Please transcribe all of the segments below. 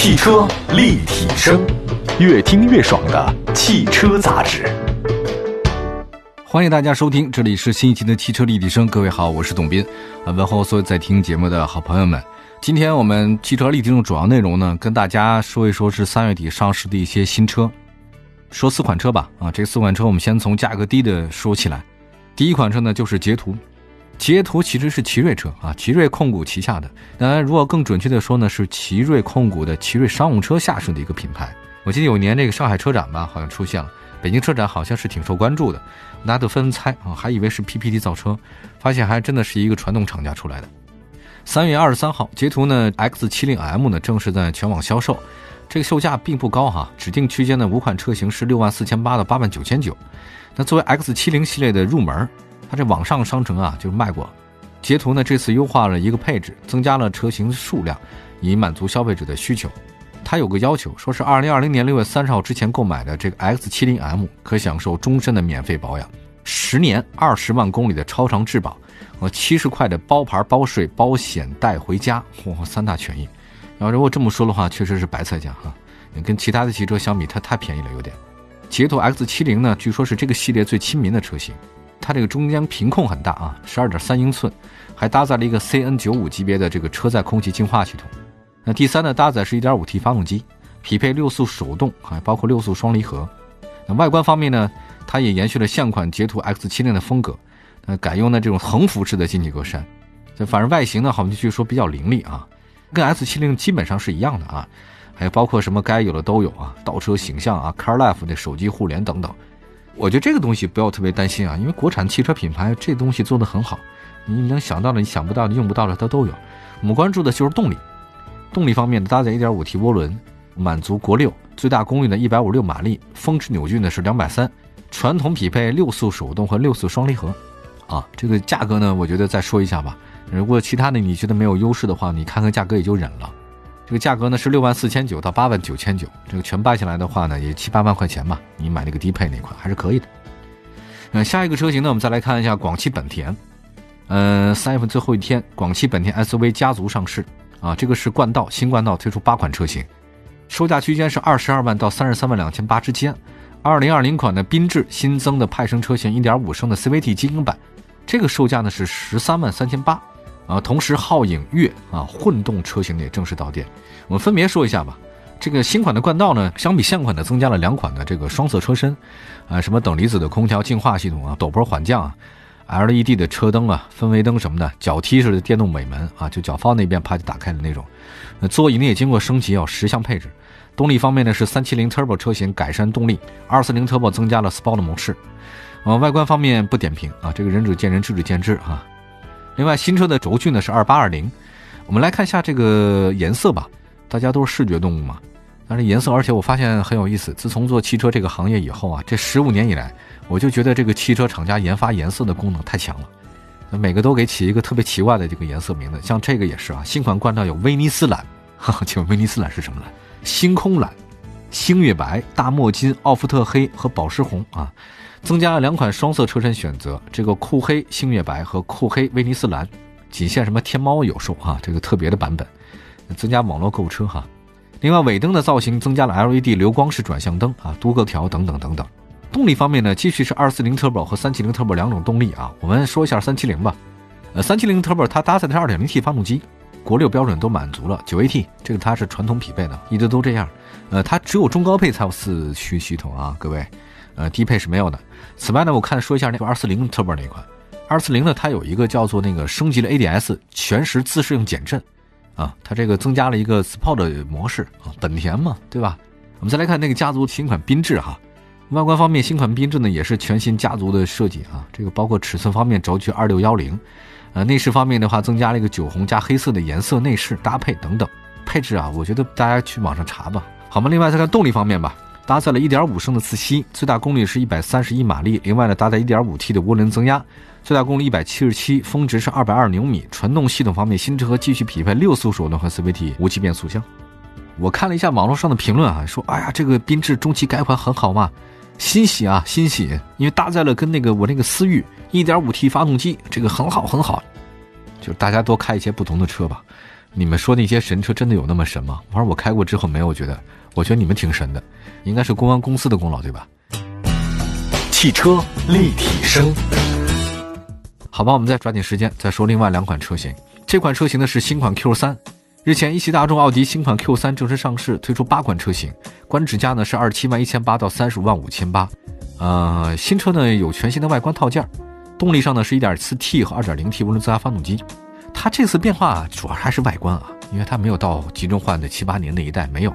汽车立体声，越听越爽的汽车杂志。欢迎大家收听，这里是新一期的汽车立体声。各位好，我是董斌。啊，问候所有在听节目的好朋友们。今天我们汽车立体声主要内容呢，跟大家说一说是三月底上市的一些新车。说四款车吧，啊，这四款车我们先从价格低的说起来。第一款车呢就是捷途，捷途其实是奇瑞车啊，奇瑞控股旗下的。当然，如果更准确的说呢，是奇瑞控股的奇瑞商务车下属的一个品牌。我记得有年这个上海车展吧，好像出现了。北京车展好像是挺受关注的，大家都纷纷猜啊，还以为是 PPT 造车，发现还真的是一个传统厂家出来的。三月二十三号，捷途呢 X70M 呢正式在全网销售，这个售价并不高哈，指定区间的五款车型是六万四千八到八万九千九。那作为 X70 系列的入门，它这网上商城啊就卖过。捷途呢这次优化了一个配置，增加了车型数量，以满足消费者的需求。它有个要求，说是二零二零年六月三十号之前购买的这个 X 七零 M 可享受终身的免费保养，十年二十万公里的超长质保，和七十块的包牌包税包险带回家，嚯，三大权益。然后如果这么说的话，确实是白菜价哈。跟其他的汽车相比，它太便宜了有点。捷途 X 七零呢，据说是这个系列最亲民的车型，它这个中间屏控很大啊，十二点三英寸，还搭载了一个 CN 九五级别的这个车载空气净化系统。那第三呢，搭载是一点五 T 发动机，匹配六速手动，还包括六速双离合。那外观方面呢，它也延续了现款捷途 X 七零的风格，呃，改用的这种横幅式的进气格栅。这反正外形呢，好像据说比较凌厉啊，跟 S 七零基本上是一样的啊。还有包括什么该有的都有啊，倒车形象啊，CarLife 的手机互联等等。我觉得这个东西不要特别担心啊，因为国产汽车品牌这东西做得很好，你能想到的、你想不到的、用不到的它都有。我们关注的就是动力。动力方面搭载 1.5T 涡轮，满足国六最大功率呢156马力，峰值扭矩呢是230，传统匹配六速手动和六速双离合。啊，这个价格呢，我觉得再说一下吧。如果其他的你觉得没有优势的话，你看看价格也就忍了。这个价格呢是六万四千九到八万九千九，这个全办下来的话呢，也七八万块钱吧。你买那个低配那款还是可以的。嗯，下一个车型呢，我们再来看一下广汽本田。嗯，三月份最后一天，广汽本田 SUV 家族上市。啊，这个是冠道，新冠道推出八款车型，售价区间是二十二万到三十三万两千八之间。二零二零款的缤智新增的派生车型，一点五升的 CVT 精英版，这个售价呢是十三万三千八。啊，同时皓影月啊混动车型也正式到店。我们分别说一下吧。这个新款的冠道呢，相比现款的增加了两款的这个双色车身，啊，什么等离子的空调净化系统啊，陡坡缓降啊。LED 的车灯啊，氛围灯什么的，脚踢式的电动尾门啊，就脚放那边啪就打开的那种。那座椅呢也经过升级，有十项配置。动力方面呢是370 Turbo 车型改善动力，240 Turbo 增加了 Sport 模式。啊，外观方面不点评啊，这个仁者见仁，智者见智啊。另外新车的轴距呢是2820。我们来看一下这个颜色吧，大家都是视觉动物嘛。但是颜色，而且我发现很有意思。自从做汽车这个行业以后啊，这十五年以来，我就觉得这个汽车厂家研发颜色的功能太强了。每个都给起一个特别奇怪的这个颜色名字，像这个也是啊。新款冠道有威尼斯蓝，哈哈，请问威尼斯蓝是什么蓝？星空蓝、星月白、大墨金、奥夫特黑和宝石红啊，增加了两款双色车身选择，这个酷黑星月白和酷黑威尼斯蓝，仅限什么天猫有售啊，这个特别的版本，增加网络购物车哈。另外，尾灯的造型增加了 LED 流光式转向灯啊，多个条等等等等。动力方面呢，继续是240 Turbo 和370 Turbo 两种动力啊。我们说一下370吧。呃，370 Turbo 它搭载的是 2.0T 发动机，国六标准都满足了。9AT 这个它是传统匹配的，一直都这样。呃，它只有中高配才有四驱系统啊，各位。呃，低配是没有的。此外呢，我看说一下那个240 Turbo 那款，240呢它有一个叫做那个升级了 ADS 全时自适应减震。啊，它这个增加了一个 Sport 模式啊，本田嘛，对吧？我们再来看那个家族新款缤智哈，外观方面新款缤智呢也是全新家族的设计啊，这个包括尺寸方面轴距二六幺零，呃，内饰方面的话增加了一个酒红加黑色的颜色内饰搭配等等，配置啊，我觉得大家去网上查吧，好吗？另外再看动力方面吧，搭载了一点五升的自吸，最大功率是一百三十一马力，另外呢搭载一点五 T 的涡轮增压。最大功率一百七十七，峰值是二百二牛米。传动系统方面，新车继续匹配六速手动和 CVT 无级变速箱。我看了一下网络上的评论啊，说哎呀，这个缤智中期改款很好嘛，欣喜啊，欣喜，因为搭载了跟那个我那个思域一点五 T 发动机，这个很好很好。就是大家多开一些不同的车吧。你们说那些神车真的有那么神吗？反正我开过之后没有觉得，我觉得你们挺神的，应该是公安公司的功劳对吧？汽车立体声，好吧，我们再抓紧时间再说另外两款车型。这款车型呢是新款 Q 三，日前一汽大众奥迪新款 Q 三正式上市，推出八款车型，官指价呢是二十七万一千八到三十五万五千八。呃，新车呢有全新的外观套件，动力上呢是一点四 T 和二点零 T 涡轮增压发动机。它这次变化主要还是外观啊，因为它没有到集中换的七八年那一代没有。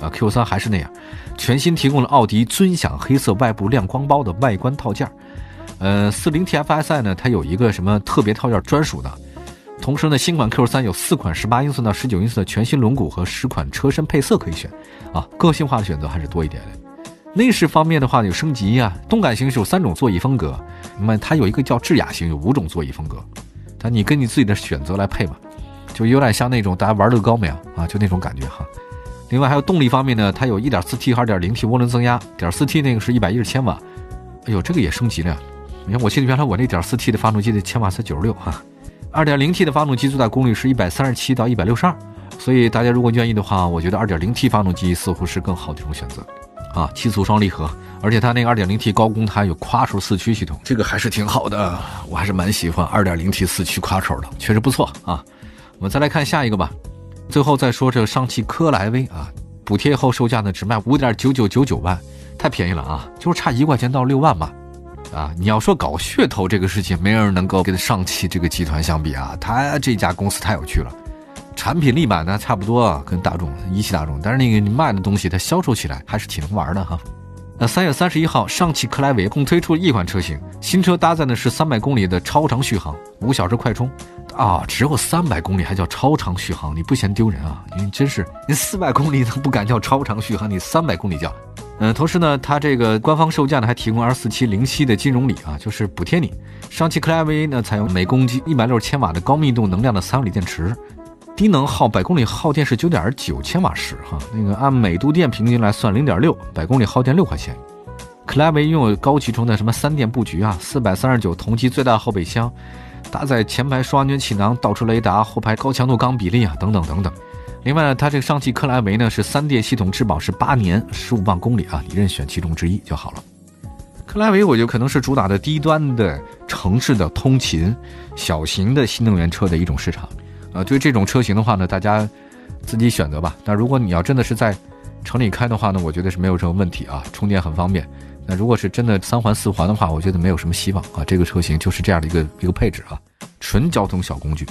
啊，Q 三还是那样，全新提供了奥迪尊享黑色外部亮光包的外观套件呃，四零 TFSI 呢，它有一个什么特别套件专属的。同时呢，新款 Q 三有四款十八英寸到十九英寸的全新轮毂和十款车身配色可以选，啊，个性化的选择还是多一点的。内饰方面的话有升级呀，动感型是有三种座椅风格，那么它有一个叫智雅型，有五种座椅风格，但你根据自己的选择来配嘛，就有点像那种大家玩乐高没有啊，就那种感觉哈。另外还有动力方面呢，它有 1.4T 和 2.0T 涡轮增压，1.4T 那个是一百一十千瓦，哎呦这个也升级了，你看我记得原来我那 1.4T 的发动机的千瓦才九十六哈，2.0T 的发动机最大功率是一百三十七到一百六十二，所以大家如果愿意的话，我觉得 2.0T 发动机似乎是更好的一种选择。啊，七速双离合，而且它那个 2.0T 高功它有夸手四驱系统，这个还是挺好的，我还是蛮喜欢 2.0T 四驱夸手的，确实不错啊。我们再来看下一个吧，最后再说这个上汽科莱威啊，补贴后售价呢只卖5.9999万，太便宜了啊，就是差一块钱到六万嘛。啊，你要说搞噱头这个事情，没人能够跟上汽这个集团相比啊，他这家公司太有趣了。产品力板呢差不多，跟大众一汽大众，但是那个你卖的东西它销售起来还是挺能玩的哈。那三月三十一号，上汽克莱维共推出了一款车型，新车搭载的是三百公里的超长续航，五小时快充。啊，只有三百公里还叫超长续航，你不嫌丢人啊？你真是，你四百公里都不敢叫超长续航，你三百公里叫。嗯，同时呢，它这个官方售价呢还提供二四七零七的金融礼啊，就是补贴你。上汽克莱维呢采用每公斤一百六十千瓦的高密度能量的三元锂电池。低能耗百公里耗电是九点九千瓦时，哈，那个按每度电平均来算零点六百公里耗电六块钱。克莱维拥有高集成的什么三电布局啊，四百三十九同级最大后备箱，搭载前排双安全气囊、倒车雷达、后排高强度钢比例啊，等等等等。另外呢，它这个上汽克莱维呢是三电系统质保是八年十五万公里啊，你任选其中之一就好了。克莱维我觉得可能是主打的低端的城市的通勤小型的新能源车的一种市场。呃，对这种车型的话呢，大家自己选择吧。那如果你要真的是在城里开的话呢，我觉得是没有什么问题啊，充电很方便。那如果是真的三环四环的话，我觉得没有什么希望啊。这个车型就是这样的一个一个配置啊，纯交通小工具。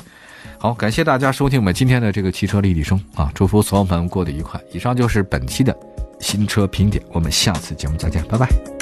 好，感谢大家收听我们今天的这个汽车立体声啊，祝福所有朋友过得愉快。以上就是本期的新车评点，我们下次节目再见，拜拜。